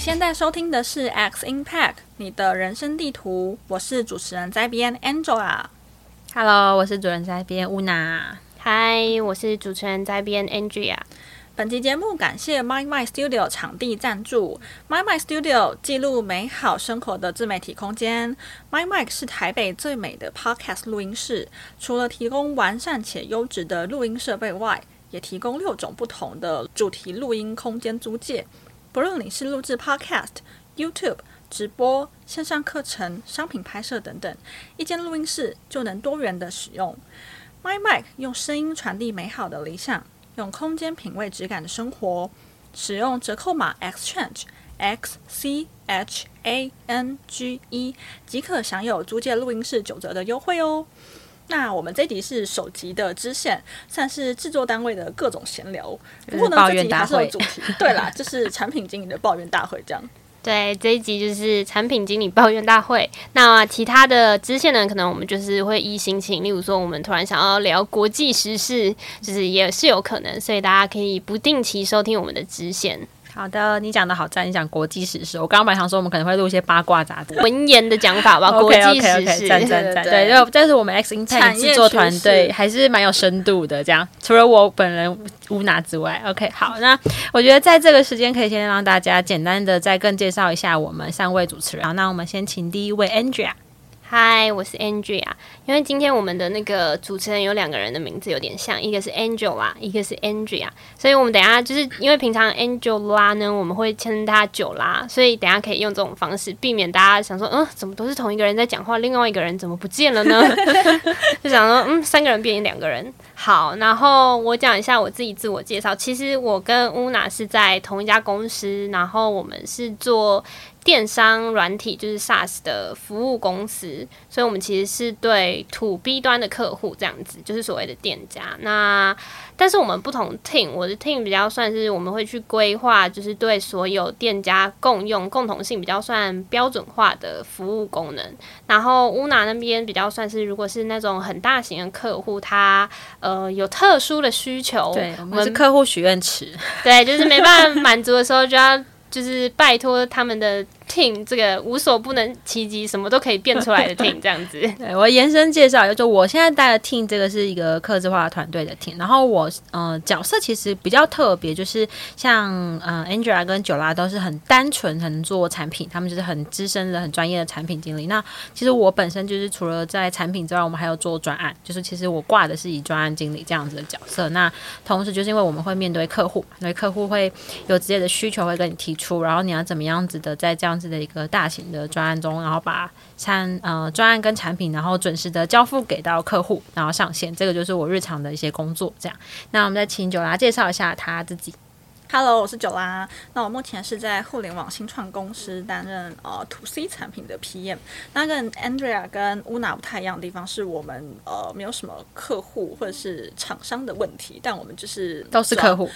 现在收听的是 X Impact，你的人生地图。我是主持人在编 Angela。Hello，我是主持人在编 Una。Hi，我是主持人在编 Andrea。本期节目感谢 MicMind Studio 场地赞助。MicMind Studio 记录美好生活的自媒体空间。MicMind 是台北最美的 Podcast 录音室，除了提供完善且优质的录音设备外，也提供六种不同的主题录音空间租借。不论你是录制 Podcast、YouTube、直播、线上课程、商品拍摄等等，一间录音室就能多元的使用。My Mic 用声音传递美好的理想，用空间品味质感的生活。使用折扣码 XChange X C H A N G E 即可享有租借录音室九折的优惠哦。那我们这集是首集的支线，算是制作单位的各种闲聊。不过呢，这集还是有主题。对啦，就是产品经理的抱怨大会这样。对，这一集就是产品经理抱怨大会。那其他的支线呢，可能我们就是会依心情，例如说我们突然想要聊国际时事，就是也是有可能，所以大家可以不定期收听我们的支线。好的，你讲的好赞，你讲国际时事。我刚刚本来想说，我们可能会录一些八卦杂志、文言的讲法吧。国际时事，赞赞赞，对，就这是我们 X Impact 制作团队还是蛮有深度的。这样，除了我本人乌娜之外，OK，好，那我觉得在这个时间可以先让大家简单的再更介绍一下我们三位主持人。好，那我们先请第一位 Andrea。嗨，我是 Andrea。因为今天我们的那个主持人有两个人的名字有点像，一个是 Angela，一个是 Andrea，所以我们等下就是因为平常 Angela 呢，我们会称他九拉，所以等下可以用这种方式避免大家想说，嗯，怎么都是同一个人在讲话，另外一个人怎么不见了呢？就想说，嗯，三个人变成两个人。好，然后我讲一下我自己自我介绍。其实我跟乌娜是在同一家公司，然后我们是做。电商软体就是 SaaS 的服务公司，所以我们其实是对 To B 端的客户这样子，就是所谓的店家。那但是我们不同 team，我的 team 比较算是我们会去规划，就是对所有店家共用、共同性比较算标准化的服务功能。然后乌娜那边比较算是，如果是那种很大型的客户，他呃有特殊的需求，对，我们是客户许愿池，对，就是没办法满足的时候就要。就是拜托他们的 team，这个无所不能其极，什么都可以变出来的 team 这样子。对，我延伸介绍，就我现在带的 team，这个是一个客制化团队的 team。然后我呃角色其实比较特别，就是像呃 Angela 跟九拉都是很单纯，很做产品，他们就是很资深的、很专业的产品经理。那其实我本身就是除了在产品之外，我们还有做专案，就是其实我挂的是以专案经理这样子的角色。那同时就是因为我们会面对客户，所以客户会有直接的需求会跟你提。出，然后你要怎么样子的在这样子的一个大型的专案中，然后把产呃专案跟产品，然后准时的交付给到客户，然后上线，这个就是我日常的一些工作。这样，那我们再请九拉介绍一下他自己。Hello，我是九拉。那我目前是在互联网新创公司担任呃 To C 产品的 PM。那跟 Andrea 跟 Una 不太一样的地方是我们呃没有什么客户或者是厂商的问题，但我们就是都是客户，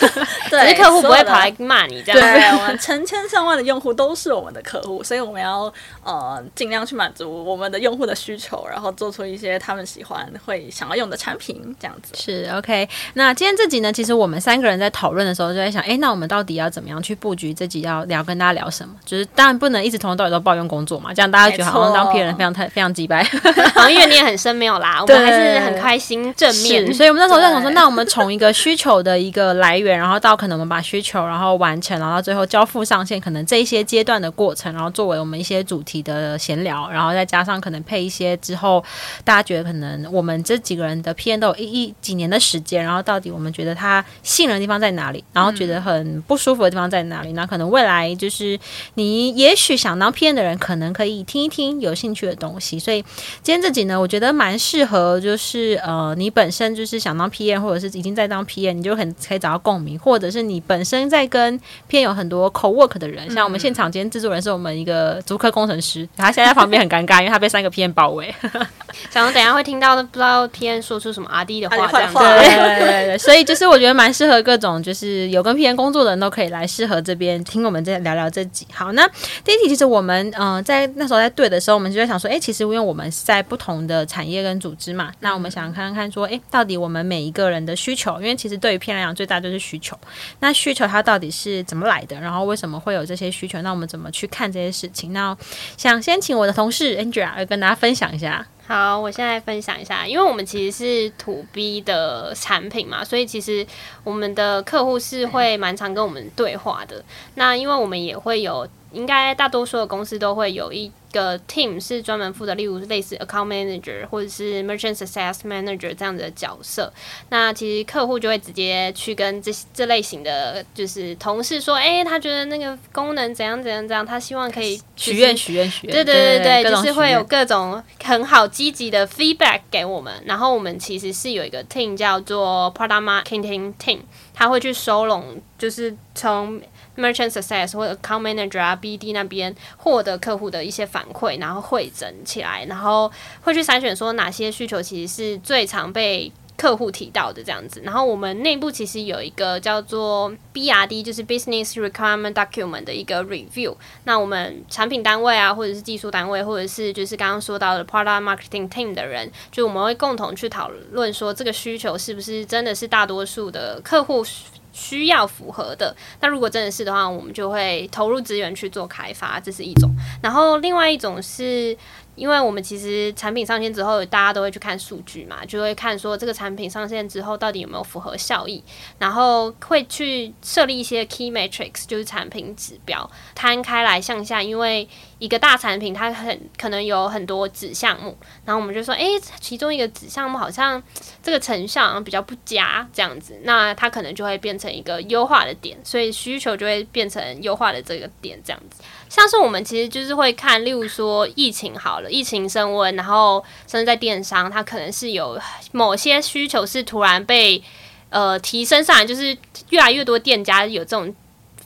对，客户不会跑来骂你这样。对，我们成千上万的用户都是我们的客户，所以我们要呃尽量去满足我们的用户的需求，然后做出一些他们喜欢会想要用的产品，这样子。是 OK。那今天这集呢，其实我们三个人在讨论的时候就。在想，哎，那我们到底要怎么样去布局自己要聊跟大家聊什么？就是当然不能一直从头到尾都抱怨工作嘛，这样大家觉得好像当 P 人非常太非常鸡掰。因为你也很深没有啦，我们还是很开心正面。所以我们那时候在想说，那我们从一个需求的一个来源，然后到可能我们把需求然后完成，然后到最后交付上线，可能这一些阶段的过程，然后作为我们一些主题的闲聊，然后再加上可能配一些之后大家觉得可能我们这几个人的 P N 都有一一几年的时间，然后到底我们觉得他信任的地方在哪里，然后觉得很不舒服的地方在哪里？那可能未来就是你也许想当 P N 的人，可能可以听一听有兴趣的东西。所以今天这集呢，我觉得蛮适合，就是呃，你本身就是想当 P N，或者是已经在当 P N，你就很可以找到共鸣，或者是你本身在跟 PM 有很多 co work 的人，像我们现场今天制作人是我们一个足科工程师，他现在在旁边很尴尬，因为他被三个 P N 包围。想说等下会听到的，不知道 P N 说出什么阿弟的话这样子。对对对对，所以就是我觉得蛮适合各种就是有有跟 PM 工作的人都可以来适合这边听我们再聊聊这集。好，那第一题其实我们嗯、呃、在那时候在对的时候，我们就在想说，哎，其实因为我们是在不同的产业跟组织嘛，那我们想看看说，哎，到底我们每一个人的需求，因为其实对于 PM 来讲，最大就是需求。那需求它到底是怎么来的？然后为什么会有这些需求？那我们怎么去看这些事情？那想先请我的同事 Angela 来跟大家分享一下。好，我现在分享一下，因为我们其实是土 B 的产品嘛，所以其实我们的客户是会蛮常跟我们对话的。那因为我们也会有，应该大多数的公司都会有一个 team 是专门负责，例如类似 account manager 或者是 merchant success manager 这样子的角色。那其实客户就会直接去跟这这类型的就是同事说，哎、欸，他觉得那个功能怎样怎样怎样，他希望可以许愿许愿许愿。对对对对，对就是会有各种很好积极的 feedback 给我们。然后我们其实是有一个 team 叫做 product marketing team，他会去收拢，就是从 Merchant Success 或者 Account Manager 啊，BD 那边获得客户的一些反馈，然后汇整起来，然后会去筛选说哪些需求其实是最常被客户提到的这样子。然后我们内部其实有一个叫做 BRD，就是 Business Requirement Document 的一个 review。那我们产品单位啊，或者是技术单位，或者是就是刚刚说到的 Product Marketing Team 的人，就我们会共同去讨论说这个需求是不是真的是大多数的客户。需要符合的，那如果真的是的话，我们就会投入资源去做开发，这是一种。然后另外一种是。因为我们其实产品上线之后，大家都会去看数据嘛，就会看说这个产品上线之后到底有没有符合效益，然后会去设立一些 key metrics，就是产品指标，摊开来向下。因为一个大产品它很可能有很多子项目，然后我们就说，诶，其中一个子项目好像这个成效好像比较不佳，这样子，那它可能就会变成一个优化的点，所以需求就会变成优化的这个点，这样子。像是我们其实就是会看，例如说疫情好了，疫情升温，然后甚至在电商，它可能是有某些需求是突然被呃提升上来，就是越来越多店家有这种。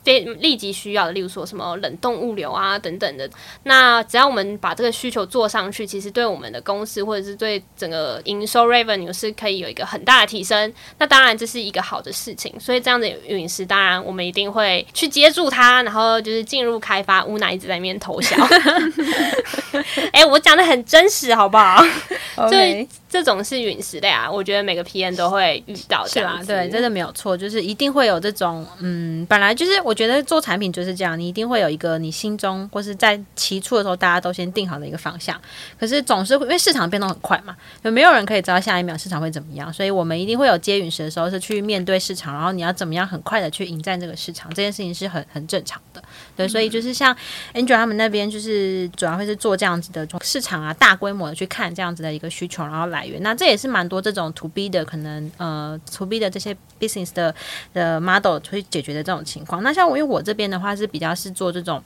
非立即需要的，例如说什么冷冻物流啊等等的，那只要我们把这个需求做上去，其实对我们的公司或者是对整个营收 revenue 是可以有一个很大的提升。那当然这是一个好的事情，所以这样的陨石，当然我们一定会去接住它，然后就是进入开发。乌娜一直在那边偷笑，哎、欸，我讲的很真实，好不好？Okay. 这种是陨石的呀，我觉得每个 PM 都会遇到，是吧？对，真的没有错，就是一定会有这种，嗯，本来就是我觉得做产品就是这样，你一定会有一个你心中或是在起初的时候大家都先定好的一个方向，可是总是会因为市场变动很快嘛，就没有人可以知道下一秒市场会怎么样，所以我们一定会有接陨石的时候，是去面对市场，然后你要怎么样很快的去迎战这个市场，这件事情是很很正常的。对，所以就是像 Angel 他们那边，就是主要会是做这样子的市场啊，大规模的去看这样子的一个需求，然后来源。那这也是蛮多这种 To B 的可能，呃，To B 的这些 business 的的 model 去解决的这种情况。那像我，因为我这边的话是比较是做这种。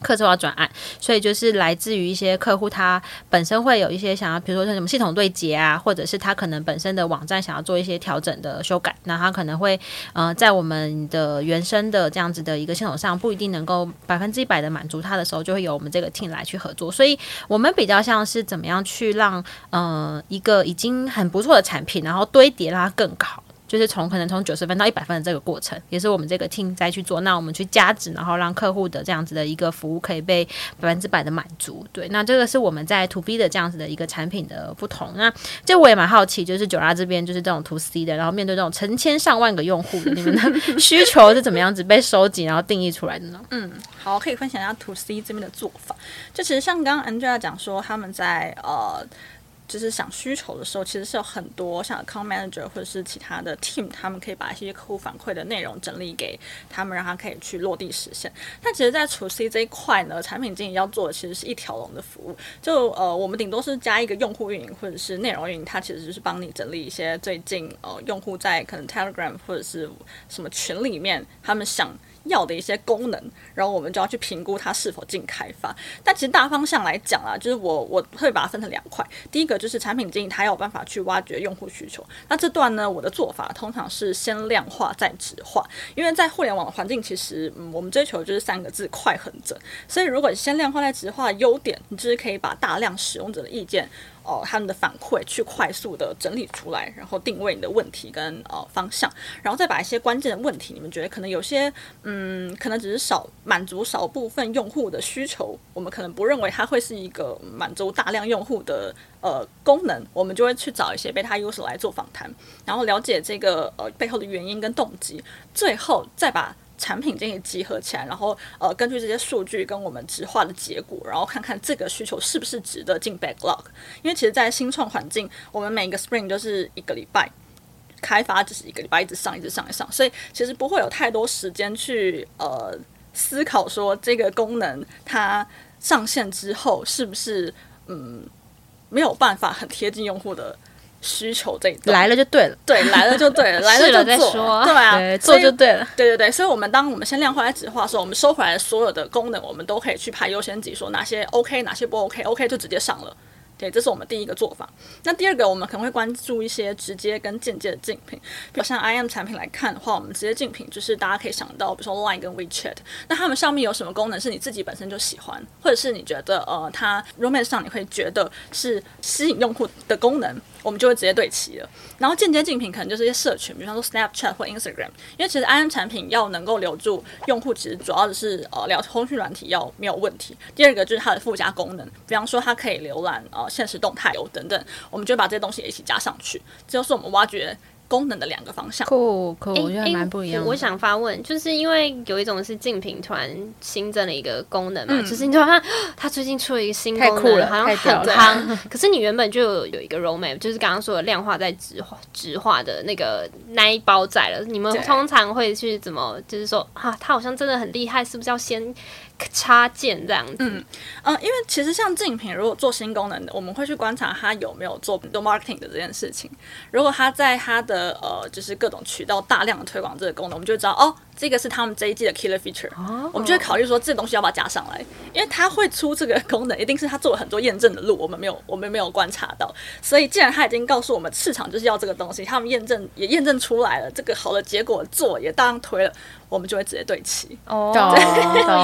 客制化转案，所以就是来自于一些客户，他本身会有一些想要，比如说像什么系统对接啊，或者是他可能本身的网站想要做一些调整的修改，那他可能会呃在我们的原生的这样子的一个系统上不一定能够百分之一百的满足他的时候，就会由我们这个 team 来去合作。所以我们比较像是怎么样去让呃一个已经很不错的产品，然后堆叠让它更好。就是从可能从九十分到一百分的这个过程，也是我们这个 team 再去做。那我们去加值，然后让客户的这样子的一个服务可以被百分之百的满足。对，那这个是我们在 To B 的这样子的一个产品的不同。那这我也蛮好奇，就是九拉这边就是这种 To C 的，然后面对这种成千上万个用户的，你们的 需求是怎么样子被收集，然后定义出来的呢？嗯，好，可以分享一下 To C 这边的做法。就其实像刚刚 Angela 讲说，他们在呃。就是想需求的时候，其实是有很多像 account manager 或者是其他的 team，他们可以把一些客户反馈的内容整理给他们，让他可以去落地实现。但其实，在除 C 这一块呢，产品经理要做的其实是一条龙的服务。就呃，我们顶多是加一个用户运营或者是内容运营，它其实就是帮你整理一些最近呃用户在可能 Telegram 或者是什么群里面他们想。要的一些功能，然后我们就要去评估它是否进开发。但其实大方向来讲啊，就是我我会把它分成两块。第一个就是产品经理他有办法去挖掘用户需求。那这段呢，我的做法通常是先量化再质化，因为在互联网的环境，其实嗯，我们追求的就是三个字：快、狠、准。所以如果先量化再质化的优点，你就是可以把大量使用者的意见。哦、他们的反馈去快速的整理出来，然后定位你的问题跟呃方向，然后再把一些关键的问题，你们觉得可能有些嗯，可能只是少满足少部分用户的需求，我们可能不认为它会是一个满足大量用户的呃功能，我们就会去找一些 beta user 来做访谈，然后了解这个呃背后的原因跟动机，最后再把。产品经理集合起来，然后呃，根据这些数据跟我们直化的结果，然后看看这个需求是不是值得进 backlog。因为其实，在新创环境，我们每个 sprint 都是一个礼拜开发，就是一个礼拜一直上，一直上，一上，所以其实不会有太多时间去呃思考说这个功能它上线之后是不是嗯没有办法很贴近用户的。需求这一段来了就对了，对，来了就对了，来了就做，对啊，做就对了，对对对。所以，我们当我们先量化来质化的时候，我们收回来的所有的功能，我们都可以去排优先级，说哪些 OK，哪些不 OK，OK 就直接上了。对，这是我们第一个做法。那第二个，我们可能会关注一些直接跟间接的竞品，比如像 IM 产品来看的话，我们直接竞品就是大家可以想到，比如说 Line 跟 WeChat，那他们上面有什么功能是你自己本身就喜欢，或者是你觉得呃，它 Roadmap 上你会觉得是吸引用户的功能，我们就会直接对齐了。然后间接竞品可能就是一些社群，比方说 Snapchat 或 Instagram，因为其实 IM 产品要能够留住用户，其实主要的是呃聊通讯软体要没有问题。第二个就是它的附加功能，比方说它可以浏览呃现实动态哦等等，我们就把这些东西一起加上去，这就是我们挖掘。功能的两个方向，酷酷，我觉得蛮不一样。我想发问，就是因为有一种是竞品团新增了一个功能嘛，嗯、就是你突然看他最近出了一个新功能，好像很夯。可是你原本就有有一个 roadmap，就是刚刚说的量化在直化质化的那个那一包在了。你们通常会去怎么，就是说啊，他好像真的很厉害，是不是要先？插件这样子，嗯嗯，因为其实像竞品，如果做新功能的，我们会去观察他有没有做 marketing 的这件事情。如果他在他的呃，就是各种渠道大量的推广这个功能，我们就知道哦。这个是他们这一季的 killer feature，、oh. 我们就会考虑说这东西要不要加上来，因为它会出这个功能，一定是它做了很多验证的路，我们没有，我们没有观察到。所以既然他已经告诉我们市场就是要这个东西，他们验证也验证出来了，这个好的结果做也当然推了，我们就会直接对齐。哦、oh. 对，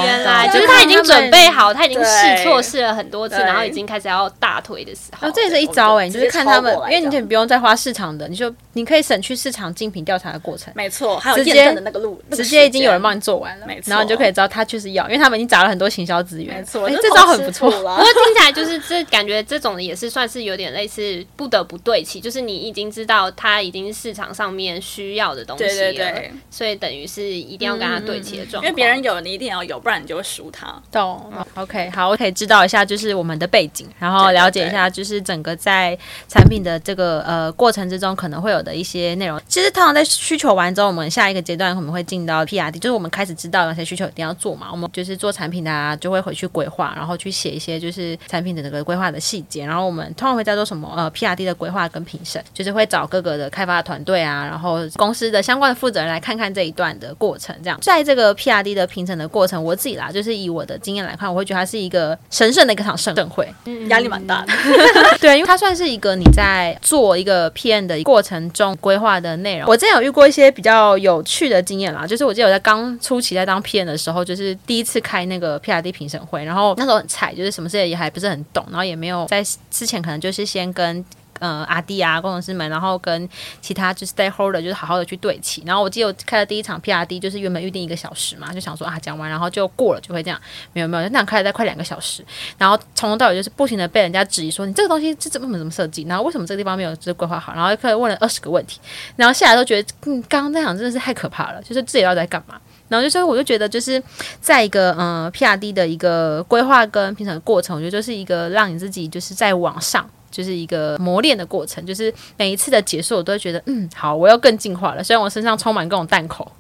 原来就是他已经准备好，他已经试错试了很多次，然后已经开始要大推的时候。哦，这也是一招哎，你就是看他们，因为你就不用再花市场的，你就你可以省去市场竞品调查的过程。没错，还有验证的那个路。直接已经有人帮你做完了，没错，然后你就可以知道他确实要，因为他们已经砸了很多行销资源，没错，欸、这招很不错。不过听起来就是这感觉这种也是算是有点类似不得不对齐，就是你已经知道他已经是市场上面需要的东西了，对对对，所以等于是一定要跟他对齐的状况。因为别人有，你一定要有，不然你就会输他。懂、嗯、？OK，好，我可以知道一下就是我们的背景，然后了解一下就是整个在产品的这个呃过程之中可能会有的一些内容。其实通常在需求完之后，我们下一个阶段可能会进到 PRD，就是我们。开始知道哪些需求一定要做嘛，我们就是做产品的啊，就会回去规划，然后去写一些就是产品的那个规划的细节，然后我们通常会在做什么呃 PRD 的规划跟评审，就是会找各个的开发团队啊，然后公司的相关的负责人来看看这一段的过程，这样在这个 PRD 的评审的过程，我自己啦，就是以我的经验来看，我会觉得它是一个神圣的一个场盛会，嗯，压力蛮大的，对，因为它算是一个你在做一个 PM 的过程中规划的内容。我之前有遇过一些比较有趣的经验啦，就是我记得我在刚初期在当 PM 的时候，就是第一次开那个 PRD 评审会，然后那时候很菜，就是什么事也还不是很懂，然后也没有在之前可能就是先跟呃阿弟啊工程师们，然后跟其他就是 stakeholder 就是好好的去对齐。然后我记得我开了第一场 PRD，就是原本预定一个小时嘛，就想说啊讲完然后就过了就会这样，没有没有，那开了再快两个小时，然后从头到尾就是不停的被人家质疑说你这个东西是怎么怎么设计，然后为什么这个地方没有就是规划好，然后开始问了二十个问题，然后下来都觉得嗯刚刚那场真的是太可怕了，就是自己要在干嘛。然后就所以我就觉得，就是在一个嗯、PRD 的一个规划跟评审过程，我觉得就是一个让你自己就是在往上，就是一个磨练的过程。就是每一次的结束，我都会觉得嗯好，我要更进化了。虽然我身上充满各种弹口，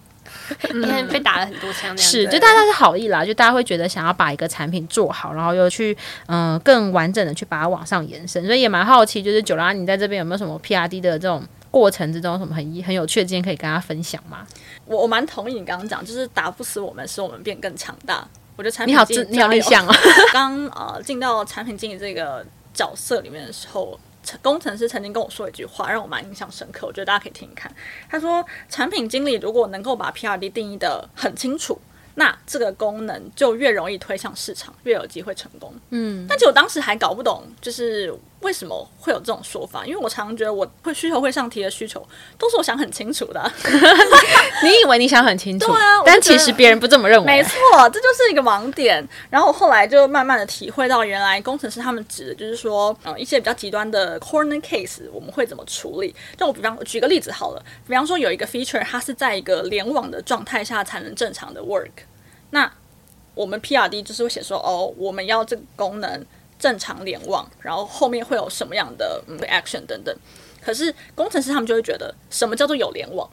你看被打了很多枪，是就大家是好意啦，就大家会觉得想要把一个产品做好，然后又去嗯、呃、更完整的去把它往上延伸。所以也蛮好奇，就是九拉你在这边有没有什么 PRD 的这种 过程之中，什么很很有趣的经验可以跟大家分享吗？我我蛮同意你刚刚讲，就是打不死我们，使我们变更强大。我觉得产品经理你好，你好内向啊。刚呃进到产品经理这个角色里面的时候，工程师曾经跟我说一句话，让我蛮印象深刻。我觉得大家可以听一看。他说，产品经理如果能够把 PRD 定义的很清楚，那这个功能就越容易推向市场，越有机会成功。嗯，但其实我当时还搞不懂，就是。为什么会有这种说法？因为我常常觉得我会需求会上提的需求都是我想很清楚的、啊。你以为你想很清楚？对啊，但其实别人不这么认为。没错，这就是一个盲点。然后我后来就慢慢的体会到，原来工程师他们指的就是说，嗯，一些比较极端的 corner case 我们会怎么处理？就我比方举个例子好了，比方说有一个 feature 它是在一个联网的状态下才能正常的 work，那我们 PRD 就是会写说，哦，我们要这个功能。正常联网，然后后面会有什么样的嗯 action 等等。可是工程师他们就会觉得，什么叫做有联网？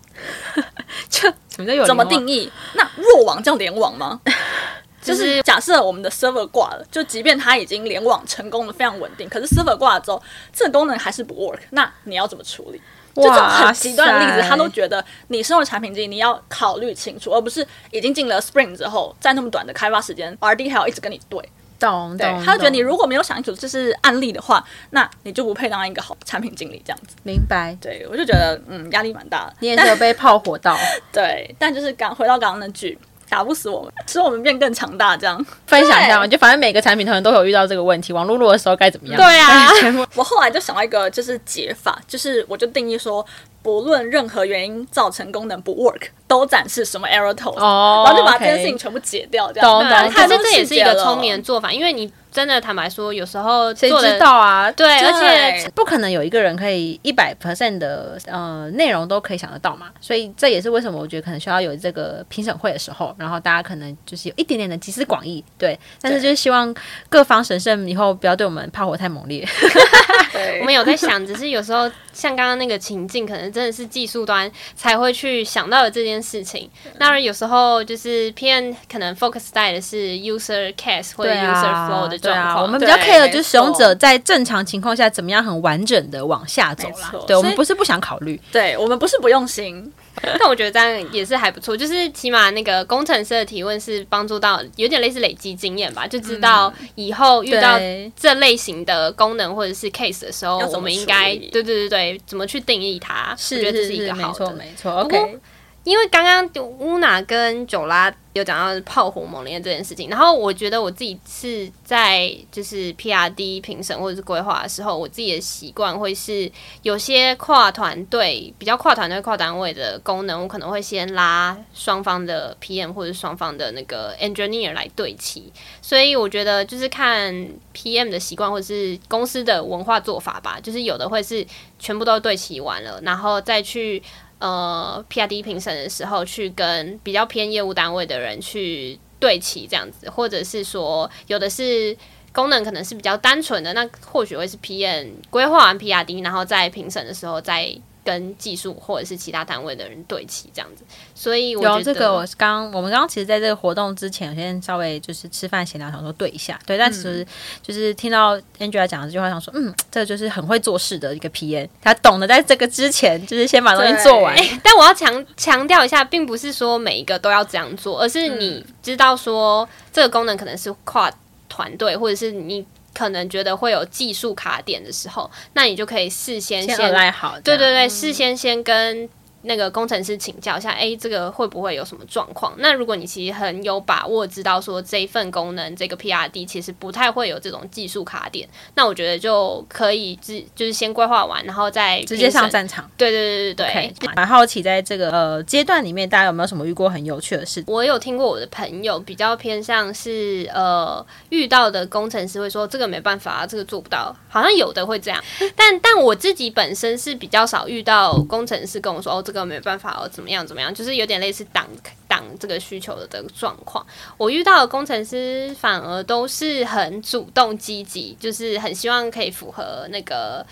就什么叫有网？怎么定义？那弱网叫联网吗？就是假设我们的 server 挂了，就即便它已经联网成功的非常稳定，可是 server 挂了之后，这个功能还是不 work，那你要怎么处理？就这种很极端的例子，他都觉得你身为产品经理，你要考虑清楚，而不是已经进了 Spring 之后，在那么短的开发时间，RD 还要一直跟你对。懂，对，他就觉得你如果没有想清楚这是案例的话，那你就不配当一个好产品经理这样子。明白？对，我就觉得嗯，压力蛮大的。你也是有被炮火到？对，但就是刚回到刚刚那句，打不死我们，使我们变更强大。这样分享一下嘛，就反正每个产品可能都有遇到这个问题，网络弱的时候该怎么样？对啊，我后来就想到一个就是解法，就是我就定义说。不论任何原因造成功能不 work，都展示什么 error toast，、oh, 然后就把这件事情全部解掉，这样。懂懂。可是这也是一个聪明的做法，因为你真的坦白说，有时候谁知道啊？对，对，而且不可能有一个人可以一百 percent 的呃内容都可以想得到嘛。所以这也是为什么我觉得可能需要有这个评审会的时候，然后大家可能就是有一点点的集思广益，对。但是就是希望各方神圣以后不要对我们炮火太猛烈。我们有在想，只是有时候像刚刚那个情境，可能真的是技术端才会去想到的这件事情。那有时候就是 PM 可能 focus 在的是 user case 或者 user flow 的状况。对啊，我们比较 care 就是使用者在正常情况下怎么样很完整的往下走啦。对，我们不是不想考虑，对我们不是不用心。但我觉得这样也是还不错，就是起码那个工程师的提问是帮助到，有点类似累积经验吧，就知道以后遇到这类型的功能或者是 case 的时候，我们应该对对对对怎么去定义它？是，我觉得这是一个好的，没错没错。OK，因为刚刚乌娜跟九拉。有讲到炮火猛烈这件事情，然后我觉得我自己是在就是 PRD 评审或者是规划的时候，我自己的习惯会是有些跨团队比较跨团队跨单位的功能，我可能会先拉双方的 PM 或者双方的那个 engineer 来对齐，所以我觉得就是看 PM 的习惯或者是公司的文化做法吧，就是有的会是全部都对齐完了，然后再去。呃，PRD 评审的时候，去跟比较偏业务单位的人去对齐这样子，或者是说，有的是功能可能是比较单纯的，那或许会是 PM 规划完 PRD，然后在评审的时候再。跟技术或者是其他单位的人对齐这样子，所以我觉得有这个，我刚我们刚刚其实在这个活动之前，我先稍微就是吃饭闲聊，想说对一下，对，但其实就是听到 Angela 讲的这句话，想说，嗯，这个就是很会做事的一个 PM，他懂得在这个之前就是先把东西做完。欸、但我要强强调一下，并不是说每一个都要这样做，而是你知道说这个功能可能是跨团队，或者是你。可能觉得会有技术卡点的时候，那你就可以事先先来好，对对对，嗯、事先先跟。那个工程师请教一下，哎，这个会不会有什么状况？那如果你其实很有把握，知道说这一份功能这个 PRD 其实不太会有这种技术卡点，那我觉得就可以直就是先规划完，然后再直接上战场。对对对对对。蛮、okay, 好奇，在这个呃阶段里面，大家有没有什么遇过很有趣的事？我有听过我的朋友比较偏向是呃遇到的工程师会说这个没办法，这个做不到，好像有的会这样。但但我自己本身是比较少遇到工程师跟我说哦。这个没办法哦，怎么样怎么样，就是有点类似挡挡这个需求的这个状况。我遇到的工程师反而都是很主动积极，就是很希望可以符合那个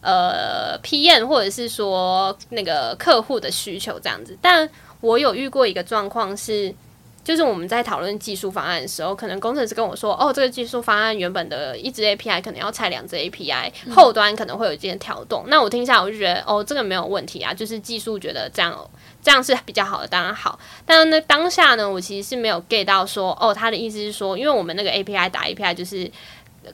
呃 PM 或者是说那个客户的需求这样子。但我有遇过一个状况是。就是我们在讨论技术方案的时候，可能工程师跟我说：“哦，这个技术方案原本的一支 API 可能要拆两支 API，后端可能会有一些调动。嗯”那我听下来我就觉得：“哦，这个没有问题啊，就是技术觉得这样这样是比较好的，当然好。”但是呢，当下呢，我其实是没有 get 到说：“哦，他的意思是说，因为我们那个 API 打 API 就是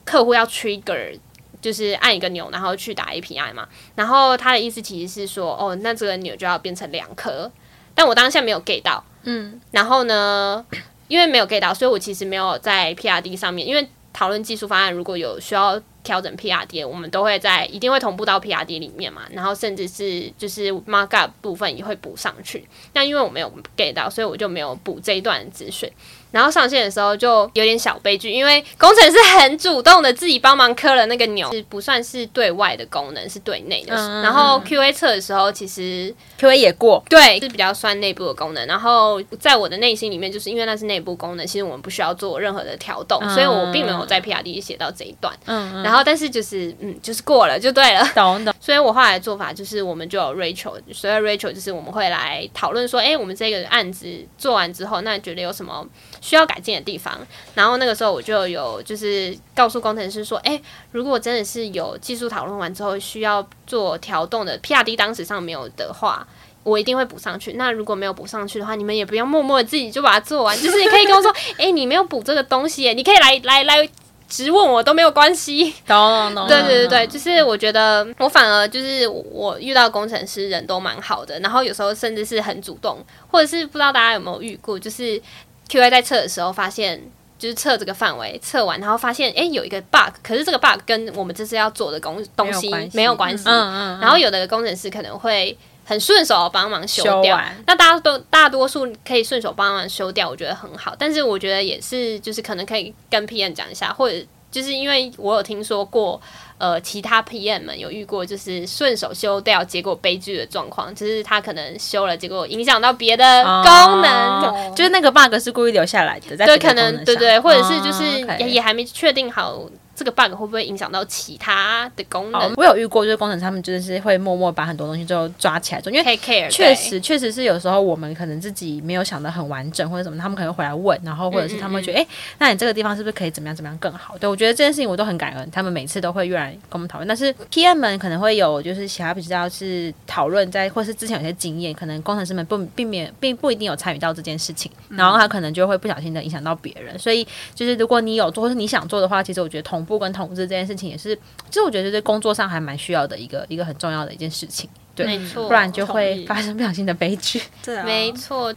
客户要 trigger，就是按一个钮然后去打 API 嘛。然后他的意思其实是说：哦，那这个钮就要变成两颗。但我当下没有 get 到。”嗯，然后呢，因为没有 get 到，所以我其实没有在 PRD 上面，因为讨论技术方案，如果有需要调整 PRD，我们都会在一定会同步到 PRD 里面嘛，然后甚至是就是 Markup 部分也会补上去。那因为我没有 get 到，所以我就没有补这一段资讯。然后上线的时候就有点小悲剧，因为工程师很主动的自己帮忙磕了那个钮，是不算是对外的功能，是对内的。嗯、然后 QA 测的时候，其实 QA 也过，对，是比较算内部的功能。然后在我的内心里面，就是因为那是内部功能，其实我们不需要做任何的调动，嗯、所以我并没有在 PRD 写到这一段。嗯，然后但是就是嗯，就是过了就对了。懂懂。所以我后来的做法就是，我们就有 Rachel，所以 Rachel 就是我们会来讨论说，哎，我们这个案子做完之后，那你觉得有什么？需要改进的地方，然后那个时候我就有就是告诉工程师说，诶，如果真的是有技术讨论完之后需要做调动的 PRD 当时上没有的话，我一定会补上去。那如果没有补上去的话，你们也不要默默的自己就把它做完，就是你可以跟我说，诶，你没有补这个东西，你可以来来来质问我都没有关系。懂懂懂。对对对对，就是我觉得我反而就是我遇到工程师人都蛮好的，然后有时候甚至是很主动，或者是不知道大家有没有遇过，就是。QA 在测的时候发现，就是测这个范围测完，然后发现哎、欸、有一个 bug，可是这个 bug 跟我们这次要做的工东西没有关系。嗯嗯。然后有的工程师可能会很顺手帮忙修掉，修那大家都大多数可以顺手帮忙修掉，我觉得很好。但是我觉得也是，就是可能可以跟 PM 讲一下，或者就是因为我有听说过。呃，其他 PM 们有遇过就是顺手修掉，结果悲剧的状况，就是他可能修了，结果影响到别的功能，哦、就是那个 bug 是故意留下来的，在对，可能对对，或者是就是也也还没确定好。这个 bug 会不会影响到其他的功能？我有遇过，就是工程师他们就是会默默把很多东西就抓起来做，因为确实确实是有时候我们可能自己没有想得很完整或者什么，他们可能会回来问，然后或者是他们会觉得，哎、嗯嗯嗯，那你这个地方是不是可以怎么样怎么样更好？对，我觉得这件事情我都很感恩，他们每次都会越来跟我们讨论。但是 PM 们可能会有就是其他比较是讨论在，或是之前有些经验，可能工程师们不并没并不一定有参与到这件事情，然后他可能就会不小心的影响到别人。所以就是如果你有做或是你想做的话，其实我觉得同步跟统治这件。事情也是，其实我觉得在工作上还蛮需要的一个一个很重要的一件事情，对，没错，不然就会发生不小心的悲剧。对啊，没错。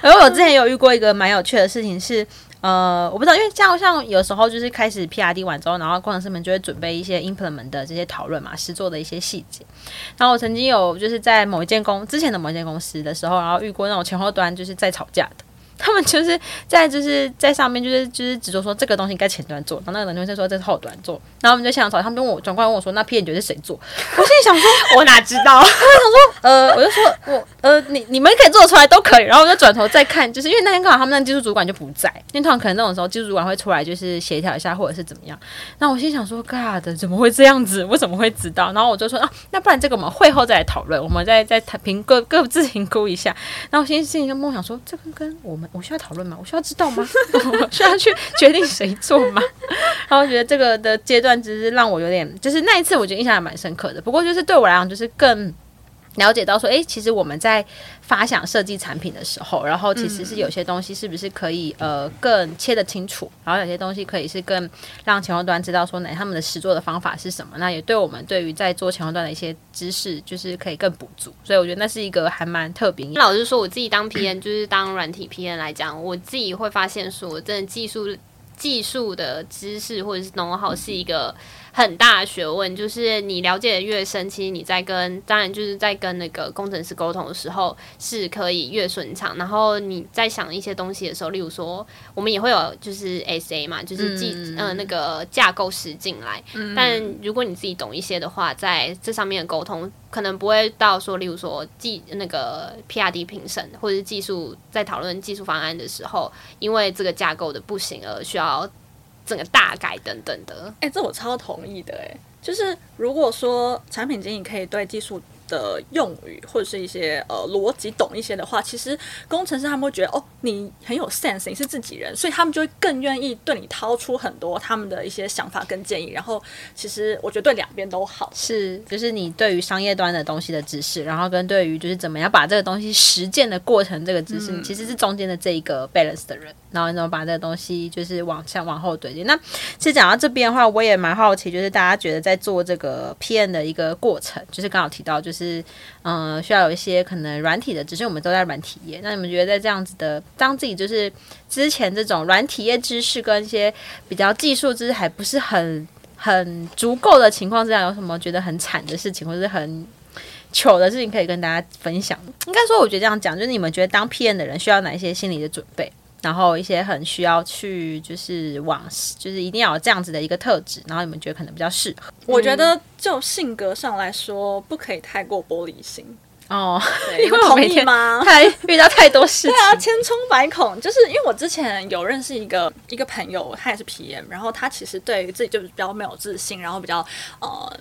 而我之前有遇过一个蛮有趣的事情是，呃，我不知道，因为像像有时候就是开始 PRD 完之后，然后工程师们就会准备一些 implement 的这些讨论嘛，实做的一些细节。然后我曾经有就是在某一间公之前的某一间公司的时候，然后遇过那种前后端就是在吵架的。他们就是在就是在上面就是就是执着说这个东西该前端做，然后那个人就说这是后端做，然后我们就想找他们问我转过来问我说那 PM 觉得是谁做？我心里想说我哪知道？我想说呃我就说我呃你你们可以做出来都可以，然后我就转头再看，就是因为那天刚好他们那技术主管就不在，因为通常可能那种时候技术主管会出来就是协调一下或者是怎么样。那我心想说 God 怎么会这样子？我怎么会知道？然后我就说啊那不然这个我们会后再来讨论，我们再再谈评各各自评估一下。然后我心心里就梦想说这个跟我们。我需要讨论吗？我需要知道吗？我需要去决定谁做吗？然后我觉得这个的阶段，只是让我有点，就是那一次我觉得印象还蛮深刻的。不过就是对我来讲，就是更。了解到说，诶，其实我们在发想设计产品的时候，然后其实是有些东西是不是可以呃更切得清楚，然后有些东西可以是更让前后端知道说，哪他们的实作的方法是什么，那也对我们对于在做前后端的一些知识，就是可以更补足。所以我觉得那是一个还蛮特别。老实说，我自己当 P N 就是当软体 P N 来讲，我自己会发现说，真的技术技术的知识或者是 know-how 是一个。很大的学问，就是你了解的越深，其实你在跟当然就是在跟那个工程师沟通的时候是可以越顺畅。然后你在想一些东西的时候，例如说我们也会有就是 SA 嘛，就是记嗯、呃、那个架构师进来。嗯、但如果你自己懂一些的话，在这上面的沟通可能不会到说，例如说技那个 PRD 评审或者是技术在讨论技术方案的时候，因为这个架构的不行而需要。整个大改等等的，哎、这我超同意的，哎，就是如果说产品经理可以对技术的用语或者是一些呃逻辑懂一些的话，其实工程师他们会觉得哦，你很有 sense，你是自己人，所以他们就会更愿意对你掏出很多他们的一些想法跟建议。然后其实我觉得对两边都好，是就是你对于商业端的东西的知识，然后跟对于就是怎么样把这个东西实践的过程这个知识，嗯、其实是中间的这一个 balance 的人，然后你怎么把这个东西就是往向往后堆积。那其实讲到这边的话，我也蛮好奇，就是大家觉得在做这个 PM 的一个过程，就是刚好提到就是。是，嗯，需要有一些可能软体的，只是我们都在软体业。那你们觉得在这样子的，当自己就是之前这种软体业知识跟一些比较技术知识还不是很很足够的情况之下，有什么觉得很惨的事情，或者是很糗的事情可以跟大家分享？应该说，我觉得这样讲，就是你们觉得当 PM 的人需要哪一些心理的准备？然后一些很需要去，就是往，就是一定要有这样子的一个特质，然后你们觉得可能比较适合。我觉得就性格上来说，不可以太过玻璃心哦，对，因为同意吗？太遇到太多事情，对啊，千疮百孔。就是因为我之前有认识一个一个朋友，他也是 PM，然后他其实对于自己就是比较没有自信，然后比较呃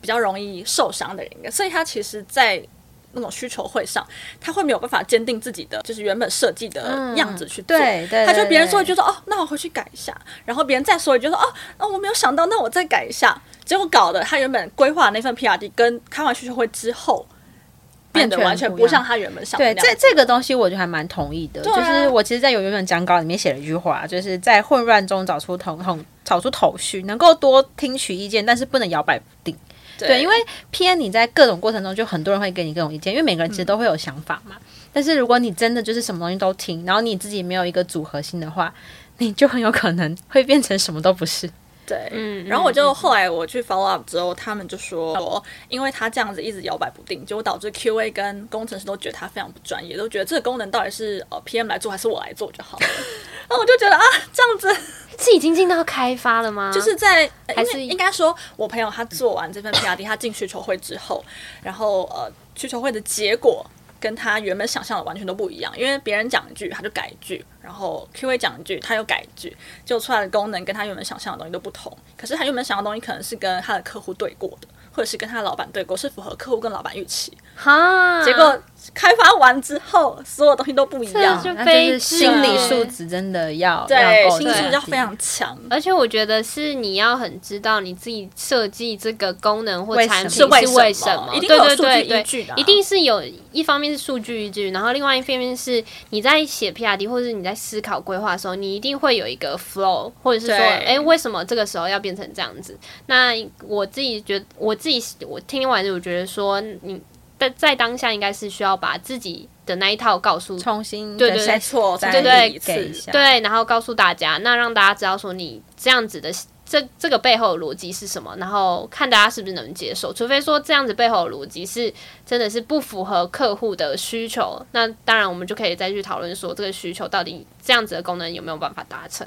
比较容易受伤的人，所以他其实，在那种需求会上，他会没有办法坚定自己的就是原本设计的样子去做。嗯、对，对，对，他就别人说就说哦，那我回去改一下。然后别人再说一句说哦，那我没有想到，那我再改一下。结果搞得他原本规划那份 PRD 跟开完需求会之后，变得完全不像他原本想的。对，这这个东西我就还蛮同意的。啊、就是我其实，在有原本讲稿里面写了一句话，就是在混乱中找出头头找出头绪，能够多听取意见，但是不能摇摆不定。对，对，因为 PM 你在各种过程中，就很多人会给你各种意见，因为每个人其实都会有想法嘛。嗯、但是如果你真的就是什么东西都听，然后你自己没有一个组合性的话，你就很有可能会变成什么都不是。对，嗯。然后我就后来我去 follow up 之后，他们就说，因为他这样子一直摇摆不定，结果导致 QA 跟工程师都觉得他非常不专业，都觉得这个功能到底是呃 PM 来做还是我来做就好了。然后我就觉得啊，这样子。是已经进到开发了吗？就是在，还是应该说，我朋友他做完这份 PRD，他进需求会之后，然后呃，需求会的结果跟他原本想象的完全都不一样，因为别人讲一句他就改一句，然后 QA 讲一句他又改一句，就出来的功能跟他原本想象的东西都不同。可是他原本想的东西可能是跟他的客户对过的，或者是跟他的老板对过，是符合客户跟老板预期。哈，结果。开发完之后，所有东西都不一样，就非是心理素质真的要对，要心理素质要非常强。而且我觉得是你要很知道你自己设计这个功能或产品是为什么，一定有数据依据的，啊，一定是有一方面是数据依据，然后另外一方面是你在写 PRD 或者是你在思考规划的时候，你一定会有一个 flow，或者是说，哎，欸，为什么这个时候要变成这样子？那我自己觉得，我自己我听完就我觉得说你。在在当下，应该是需要把自己的那一套告诉重新对对对错对对对对，然后告诉大家，那让大家知道说你这样子的这这个背后的逻辑是什么，然后看大家是不是能接受。除非说这样子背后的逻辑是真的是不符合客户的需求，那当然我们就可以再去讨论说这个需求到底这样子的功能有没有办法达成。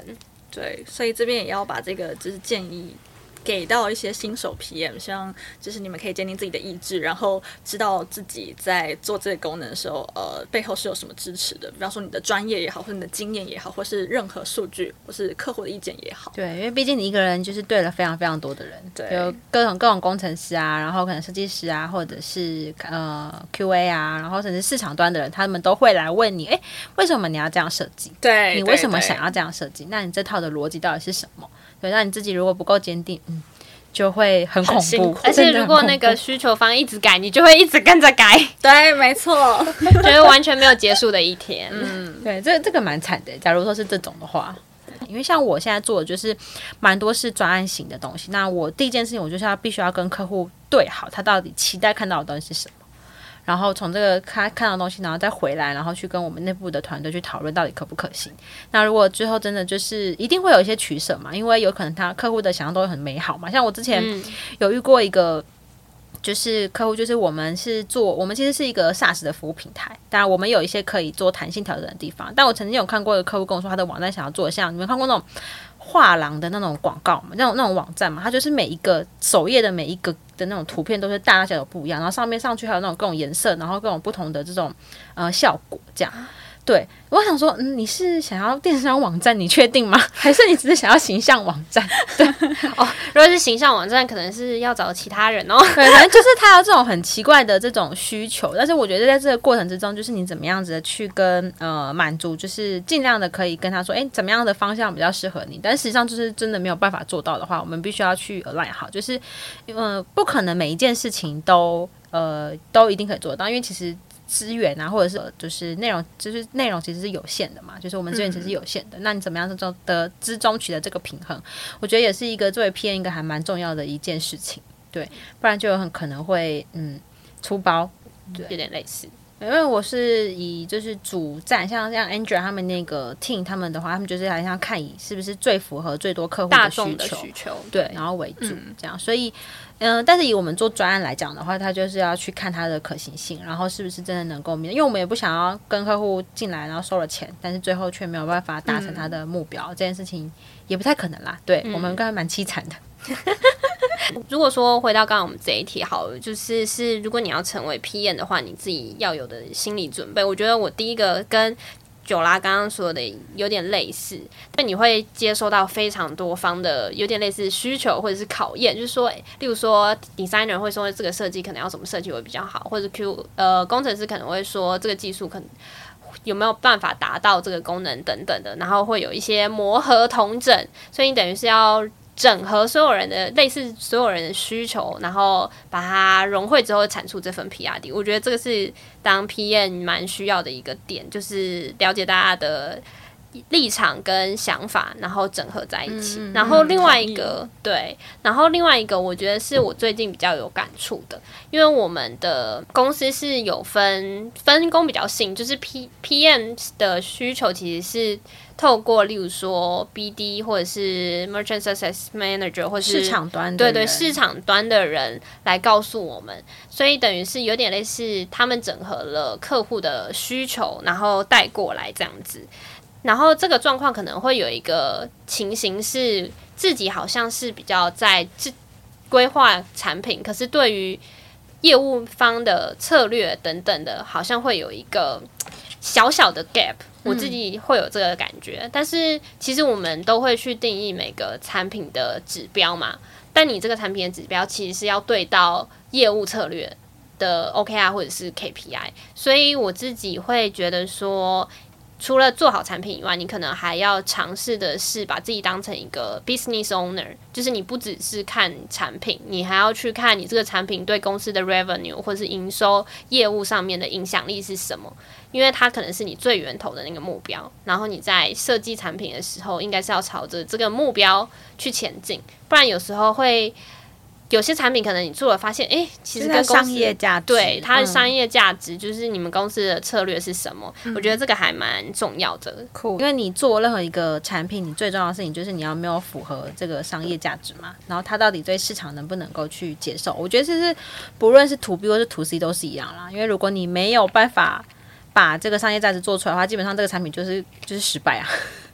对，所以这边也要把这个就是建议。给到一些新手 PM，希望就是你们可以坚定自己的意志，然后知道自己在做这个功能的时候，呃，背后是有什么支持的。比方说你的专业也好，或者你的经验也好，或是任何数据，或是客户的意见也好。对，因为毕竟你一个人就是对了非常非常多的人，对，有各种各种工程师啊，然后可能设计师啊，或者是呃 QA 啊，然后甚至市场端的人，他们都会来问你，哎，为什么你要这样设计？对，你为什么想要这样设计？那你这套的逻辑到底是什么？对，那你自己如果不够坚定，嗯，就会很恐怖。而且如果那个需求方一直改，你就会一直跟着改。对，没错，就是完全没有结束的一天。嗯，对，这这个蛮惨的。假如说是这种的话，因为像我现在做的就是蛮多是专案型的东西。那我第一件事情，我就是要必须要跟客户对好，他到底期待看到的东西是什么。然后从这个他看到东西，然后再回来，然后去跟我们内部的团队去讨论到底可不可行。那如果最后真的就是一定会有一些取舍嘛，因为有可能他客户的想象都会很美好嘛。像我之前有遇过一个，就是客户，就是我们是做我们其实是一个 SaaS 的服务平台，当然我们有一些可以做弹性调整的地方。但我曾经有看过一个客户跟我说，他的网站想要做像你们看过那种。画廊的那种广告嘛，那种那种网站嘛，它就是每一个首页的每一个的那种图片都是大大小小不一样，然后上面上去还有那种各种颜色，然后各种不同的这种呃效果这样。对，我想说，嗯，你是想要电商网站？你确定吗？还是你只是想要形象网站？对，哦，如果是形象网站，可能是要找其他人哦。对，反正就是他有这种很奇怪的这种需求，但是我觉得在这个过程之中，就是你怎么样子的去跟呃满足，就是尽量的可以跟他说，哎，怎么样的方向比较适合你？但实际上就是真的没有办法做到的话，我们必须要去 align 好，就是呃不可能每一件事情都呃都一定可以做到，因为其实。资源啊，或者是就是内容，就是内容其实是有限的嘛，就是我们资源其实是有限的。那你怎么样是中得之中取得这个平衡？我觉得也是一个作为 PM 一个还蛮重要的一件事情，对，不然就很可能会嗯出包，对，有点类似。因为我是以就是主站，像像 Android 他们那个 team 他们的话，他们就是好像看以是不是最符合最多客户的需求，的需求对，然后为主、嗯、这样。所以，嗯、呃，但是以我们做专案来讲的话，他就是要去看它的可行性，然后是不是真的能够面，因为我们也不想要跟客户进来，然后收了钱，但是最后却没有办法达成他的目标，嗯、这件事情也不太可能啦。对、嗯、我们刚才蛮凄惨的。如果说回到刚刚我们这一题，好，就是是如果你要成为 PM 的话，你自己要有的心理准备。我觉得我第一个跟九拉刚刚说的有点类似，但你会接收到非常多方的有点类似需求或者是考验，就是说，例如说 designer 会说这个设计可能要怎么设计会比较好，或者 Q 呃工程师可能会说这个技术可能有没有办法达到这个功能等等的，然后会有一些磨合同整，所以你等于是要。整合所有人的类似所有人的需求，然后把它融汇之后产出这份 PRD。我觉得这个是当 PM 蛮需要的一个点，就是了解大家的立场跟想法，然后整合在一起。嗯、然后另外一个、嗯、对，然后另外一个我觉得是我最近比较有感触的，因为我们的公司是有分分工比较细，就是 P PM 的需求其实是。透过例如说 BD 或者是 Merchant Success Manager 或是市场端的对对市场端的人来告诉我们，所以等于是有点类似他们整合了客户的需求，然后带过来这样子。然后这个状况可能会有一个情形是自己好像是比较在规划产品，可是对于业务方的策略等等的，好像会有一个小小的 gap。我自己会有这个感觉，嗯，但是其实我们都会去定义每个产品的指标嘛。但你这个产品的指标其实是要对到业务策略的 OKR 或者是 KPI，所以我自己会觉得说。除了做好产品以外，你可能还要尝试的是把自己当成一个 business owner，就是你不只是看产品，你还要去看你这个产品对公司的 revenue 或是营收业务上面的影响力是什么，因为它可能是你最源头的那个目标。然后你在设计产品的时候，应该是要朝着这个目标去前进，不然有时候会。有些产品可能你做了发现，哎、欸，其实跟商业价值对它的商业价值，就是你们公司的策略是什么？嗯、我觉得这个还蛮重要的。酷，因为你做任何一个产品，你最重要的事情就是你要没有符合这个商业价值嘛，然后它到底对市场能不能够去接受？我觉得其实不论是 To B 或是 To C 都是一样啦。因为如果你没有办法把这个商业价值做出来的话，基本上这个产品就是就是失败啊。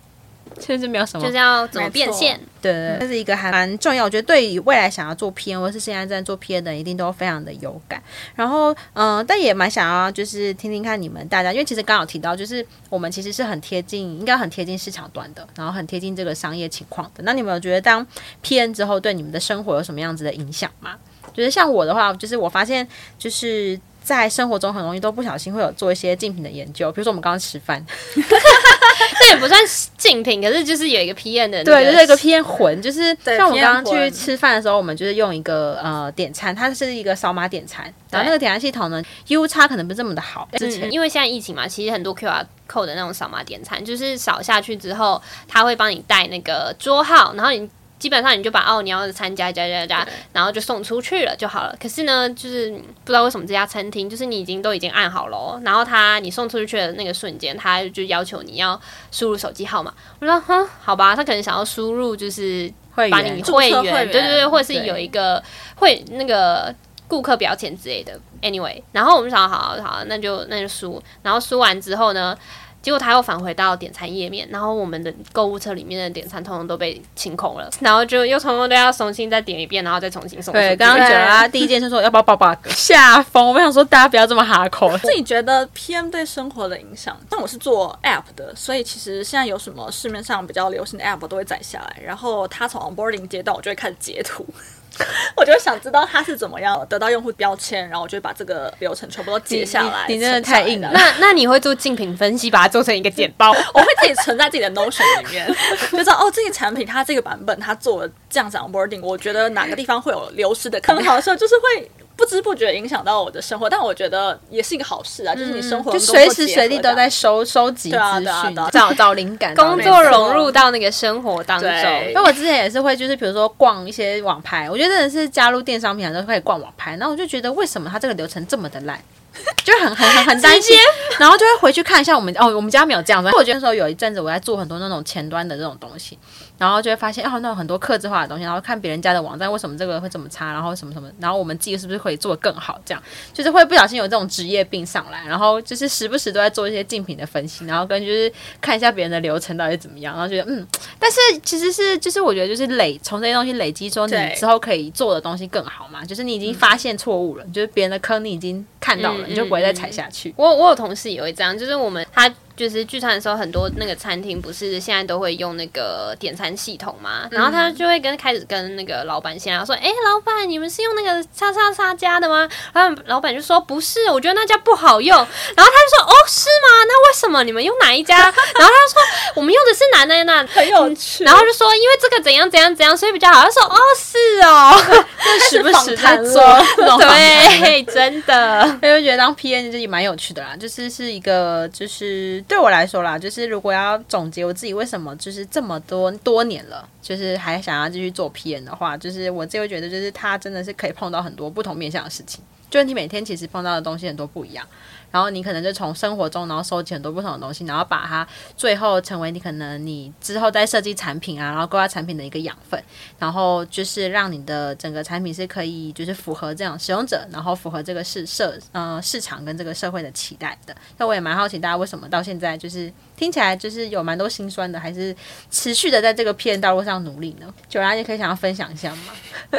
其实没有什么，就是要怎么变现？对，这是一个还蛮重要。我觉得对于未来想要做 PM 或是现在正在做 PM 的人，一定都非常的有感。然后，嗯、呃，但也蛮想要就是听听看你们大家，因为其实刚好提到，就是我们其实是很贴近，应该很贴近市场端的，然后很贴近这个商业情况的。那你们有觉得当 PM 之后，对你们的生活有什么样子的影响吗？就是像我的话，就是我发现就是。在生活中很容易都不小心会有做一些竞品的研究，比如说我们刚刚吃饭，这也不算竞品，可是就是有一个 PM 的、那个，对，就是一个 PM 魂，就是像我们刚刚去吃饭的时候，我们就是用一个呃点餐，它是一个扫码点餐，然后那个点餐系统呢，U 差可能不是这么的好，之前、嗯、因为现在疫情嘛，其实很多 QR code 的那种扫码点餐，就是扫下去之后，它会帮你带那个桌号，然后你。基本上你就把哦，你要的餐加加加加，然后就送出去了就好了。可是呢，就是不知道为什么这家餐厅，就是你已经都已经按好了哦，然后他你送出去的那个瞬间，他就要求你要输入手机号码。我说哼，好吧，他可能想要输入就是把你会员，对对对，或者是有一个会那个顾客标签之类的。Anyway，然后我们想好好好，那就那就输，然后输完之后呢？结果他又返回到点餐页面，然后我们的购物车里面的点餐通通都被清空了，然后就又通通都要重新再点一遍，然后再重新送。对，刚刚讲了第一件事说要不要抱抱下风，我想说大家不要这么哈口。自己觉得 PM 对生活的影响，但我是做 App 的，所以其实现在有什么市面上比较流行的 App 都会载下来，然后他从 onboarding 阶段，我就会开始截图。我就想知道他是怎么样得到用户标签，然后我就把这个流程全部都截下来。你，你真的太硬了。那 那你会做竞品分析，把它做成一个简报？我会自己存在自己的 Notion 里面，就知道哦，这个产品它这个版本它做了这样子 onboarding，我觉得哪个地方会有流失的可能。很好笑，就是会。不知不觉影响到我的生活，但我觉得也是一个好事啊，嗯、就是你生活就随时随地都在收收集资讯，啊啊啊、找找灵感，工作融入到那个生活当中。因为我之前也是会，就是比如说逛一些网拍，我觉得真的是加入电商平台都可以逛网拍，然后我就觉得为什么它这个流程这么的烂？就很很很很担心，然后就会回去看一下我们哦，我们家没有这样子。我觉得那时候有一阵子我在做很多那种前端的这种东西。然后就会发现哦，那有很多客制化的东西，然后看别人家的网站为什么这个会这么差，然后什么什么，然后我们自己是不是可以做得更好？这样就是会不小心有这种职业病上来，然后就是时不时都在做一些竞品的分析，然后跟就是看一下别人的流程到底怎么样，然后觉得嗯，但是其实是就是我觉得就是累从这些东西累积说你之后可以做的东西更好嘛，就是你已经发现错误了，就是别人的坑你已经看到了，你就不会再踩下去。我我有同事也会这样，就是我们他。就是聚餐的时候，很多那个餐厅不是现在都会用那个点餐系统嘛，然后他就会跟开始跟那个老板先聊说：“哎、欸，老板，你们是用那个叉叉叉家的吗？”然后老板就说：“不是，我觉得那家不好用。”然后他就说：“哦，是吗？那为什么你们用哪一家？” 然后他就说：“我们用的是哪那那，很有趣。”然后就说：“因为这个怎样怎样怎样，所以比较好。”他说：“哦，是哦，就时不时在做，对，真的。”我就觉得当 P N 这也蛮有趣的啦，就是是一个就是。对我来说啦，就是如果要总结我自己为什么就是这么多多年了，就是还想要继续做 PM 的话，就是我就会觉得，就是他真的是可以碰到很多不同面向的事情，就是你每天其实碰到的东西很多不一样。然后你可能就从生活中，然后收集很多不同的东西，然后把它最后成为你可能你之后再设计产品啊，然后规划产品的一个养分，然后就是让你的整个产品是可以就是符合这样使用者，然后符合这个市社呃市场跟这个社会的期待的。那我也蛮好奇大家为什么到现在就是听起来就是有蛮多心酸的，还是持续的在这个 PM 道路上努力呢？九然也可以想要分享一下吗？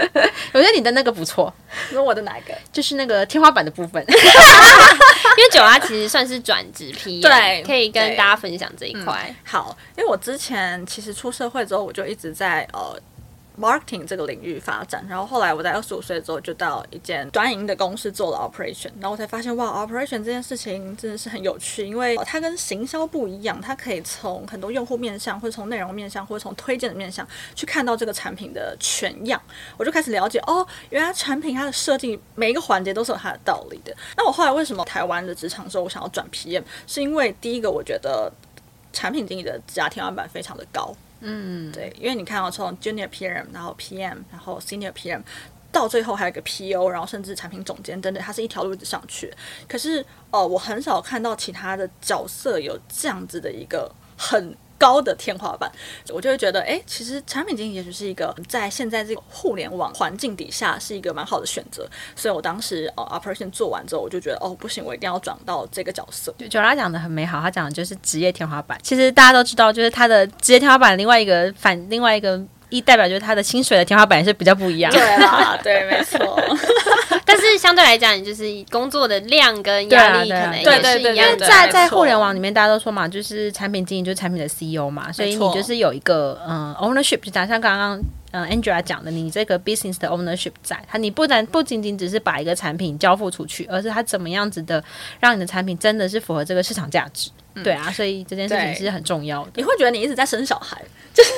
我觉得你的那个不错，那我的哪一个？就是那个天花板的部分。因为九阿其实算是转职 PM，对，可以跟大家分享这一块。嗯。好，因为我之前其实出社会之后，我就一直在呃。Marketing 这个领域发展，然后后来我在二十五岁之后就到一间短营的公司做了 operation，然后我才发现哇，operation 这件事情真的是很有趣，因为它跟行销不一样，它可以从很多用户面向，或者从内容面向，或者从推荐的面向去看到这个产品的全样。我就开始了解哦，原来产品它的设计每一个环节都是有它的道理的。那我后来为什么台湾的职场之后我想要转 PM，是因为第一个我觉得产品经理的家天花板非常的高。嗯，对，因为你看到从 Junior PM，然后 PM，然后 Senior PM，到最后还有一个 PO，然后甚至产品总监等等，它是一条路子上去。可是，哦、呃，我很少看到其他的角色有这样子的一个很。高的天花板，我就会觉得，哎，其实产品经理也许是一个在现在这个互联网环境底下是一个蛮好的选择。所以我当时哦，operation 做完之后，我就觉得，哦，不行，我一定要转到这个角色。九拉讲的很美好，他讲的就是职业天花板。其实大家都知道，就是他的职业天花板，另外一个反，另外一个一代表就是他的薪水的天花板也是比较不一样。对啊，对，没错。但是相对来讲，你就是工作的量跟压力可能也是因为在在互联网里面，大家都说嘛，就是产品经理就是产品的 CEO 嘛，所以你就是有一个嗯 ownership，就像刚刚嗯 Angela 讲的，你这个 business 的 ownership 在，它你不但不仅仅只是把一个产品交付出去，而是它怎么样子的让你的产品真的是符合这个市场价值。嗯、对啊，所以这件事情是很重要的。你会觉得你一直在生小孩，就是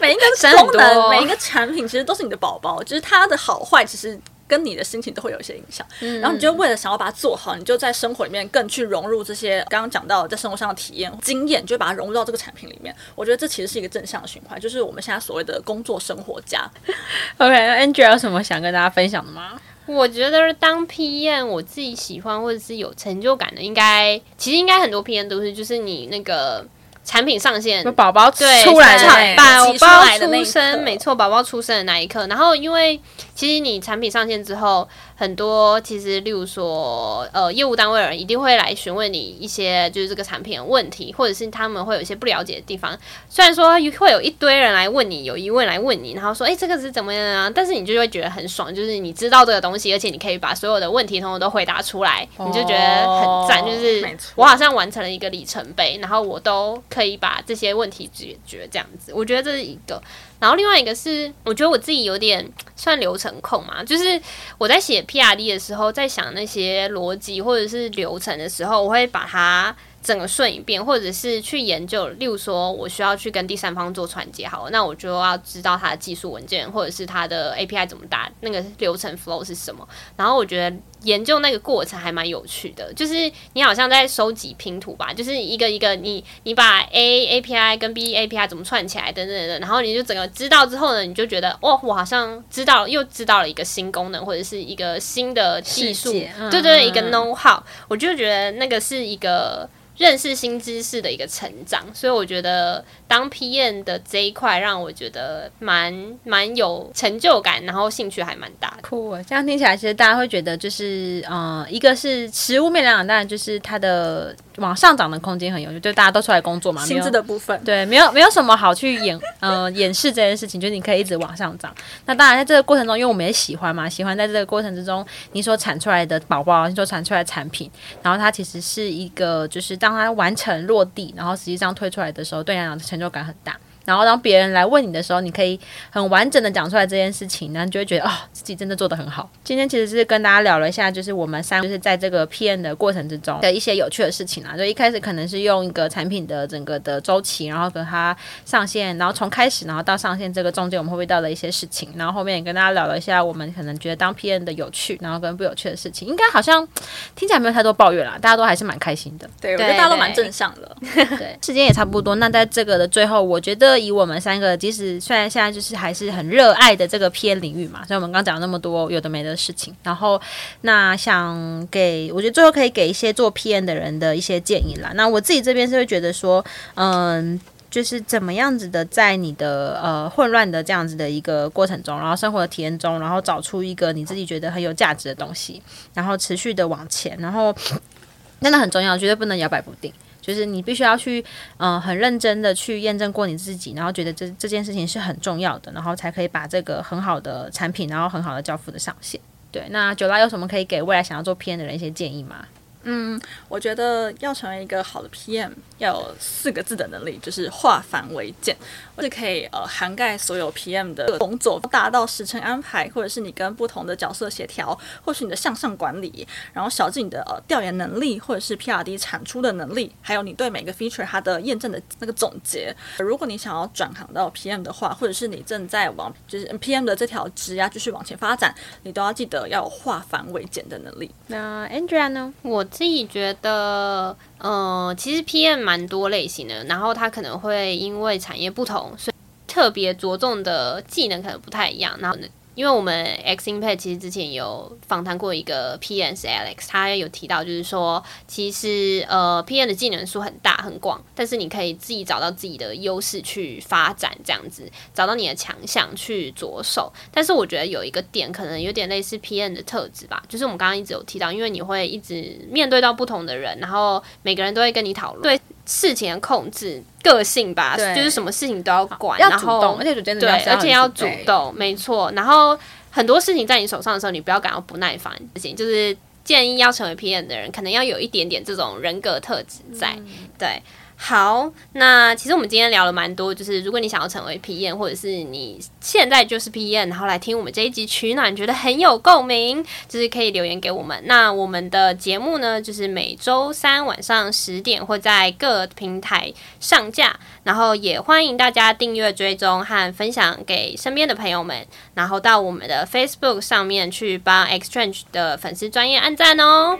每一个 功能、每一个产品其实都是你的宝宝，就是它的好坏其实。跟你的心情都会有一些影响，嗯然后你就为了想要把它做好，你就在生活里面更去融入这些刚刚讲到在生活上的体验经验，就把它融入到这个产品里面。我觉得这其实是一个正向的循环，就是我们现在所谓的工作生活家。OK，Angela 有什么想跟大家分享的吗？我觉得当 PM，我自己喜欢或者是有成就感的，应该其实应该很多 PM 都是，就是你那个。产品上线，宝宝出来，对，宝宝出生，没错，宝宝出生的那一刻。然后，因为其实你产品上线之后，很多其实，例如说，呃，业务单位的人一定会来询问你一些就是这个产品的问题，或者是他们会有一些不了解的地方。虽然说会有一堆人来问你，有疑问来问你，然后说，哎，这个是怎么样啊？但是你就会觉得很爽，就是你知道这个东西，而且你可以把所有的问题通通都回答出来，你就觉得很赞。就是我好像完成了一个里程碑，然后我都可以把这些问题解决，这样子，我觉得这是一个。然后另外一个是，我觉得我自己有点 算流程控嘛，就是我在写 PRD 的时候，在想那些逻辑或者是流程的时候，我会把它整个顺一遍，或者是去研究，例如说我需要去跟第三方做传接，好，那我就要知道它的技术文件，或者是它的 API 怎么打，那个流程 flow 是什么。然后我觉得研究那个过程还蛮有趣的，就是你好像在收集拼图吧，就是一个一个你你把 A API 跟 B API 怎么串起来等等等，然后你就整个知道之后呢，你就觉得哦，我好像知道又知道了一个新功能或者是一个新的技术，嗯、对，对对，一个 know how，我就觉得那个是一个。认识新知识的一个成长，所以我觉得当 PM 的这一块让我觉得蛮蛮有成就感，然后兴趣还蛮大的。酷，这样听起来其实大家会觉得就是，呃，一个是实物面量，当然就是它的往上涨的空间很有，就大家都出来工作嘛，薪资的部分，对，没有没有什么好去掩 呃掩饰这件事情，就是你可以一直往上涨。那当然在这个过程中，因为我们也喜欢嘛，喜欢在这个过程之中，你所产出来的宝宝，你所产出来的产品，然后它其实是一个就是当。当它完成落地，然后实际上推出来的时候，对你来讲成就感很大。然后当别人来问你的时候，你可以很完整的讲出来这件事情，然后你就会觉得哦，自己真的做得很好。今天其实是跟大家聊了一下，就是我们三就是在这个 PN 的过程之中的一些有趣的事情啊。就一开始可能是用一个产品的整个的周期，然后跟它上线，然后从开始然后到上线这个中间我们会遇到的一些事情，然后后面也跟大家聊了一下我们可能觉得当 PN 的有趣，然后跟不有趣的事情，应该好像听起来没有太多抱怨啦，大家都还是蛮开心的。对，我觉得大家都蛮正向的。对，对时间也差不多。那在这个的最后，我觉得以我们三个。即使虽然现在就是还是很热爱的这个 PM 领域嘛，所以我们刚讲那么多有的没的事情，然后那想给我觉得最后可以给一些做 PM 的人的一些建议啦。那我自己这边是会觉得说，嗯，就是怎么样子的在你的呃混乱的这样子的一个过程中，然后生活的体验中，然后找出一个你自己觉得很有价值的东西，然后持续的往前，然后真的很重要，绝对不能摇摆不定。就是你必须要去，嗯、很认真的去验证过你自己，然后觉得这这件事情是很重要的，然后才可以把这个很好的产品，然后很好的交付的上线。对，那九拉有什么可以给未来想要做 PM 的人一些建议吗？嗯，我觉得要成为一个好的 PM，要有四个字的能力，就是化繁为简，是可以呃涵盖所有 PM 的工作，大到时程安排，或者是你跟不同的角色协调，或是你的向上管理，然后小至你的呃调研能力，或者是 PRD 产出的能力，还有你对每个 feature 它的验证的那个总结。如果你想要转行到 PM 的话，或者是你正在往就是 PM 的这条职呀继续往前发展，你都要记得要有化繁为简的能力。那 Andrea 呢？我。自己觉得，呃，其实 PM 蛮多类型的，然后他可能会因为产业不同，所以特别着重的技能可能不太一样，然后呢。因为我们 X Impact 其实之前有访谈过一个 P N 是 Alex，他有提到就是说，其实呃 P N 的技能数很大很广，但是你可以自己找到自己的优势去发展，这样子找到你的强项去着手。但是我觉得有一个点可能有点类似 P N 的特质吧，就是我们刚刚一直有提到，因为你会一直面对到不同的人，然后每个人都会跟你讨论对事情的控制。个性吧，就是什么事情都要管，要然后而且主对，而且要主动，没错。然后很多事情在你手上的时候，你不要感到不耐烦。事情就是建议要成为 PM 的人，可能要有一点点这种人格特质在，嗯、对。好，那其实我们今天聊了蛮多，就是如果你想要成为 PM，或者是你现在就是 PM，然后来听我们这一集取暖，觉得很有共鸣，就是可以留言给我们。那我们的节目呢，就是每周三晚上十点会在各平台上架，然后也欢迎大家订阅、追踪和分享给身边的朋友们，然后到我们的 Facebook 上面去帮 XChange 的粉丝专业按赞哦。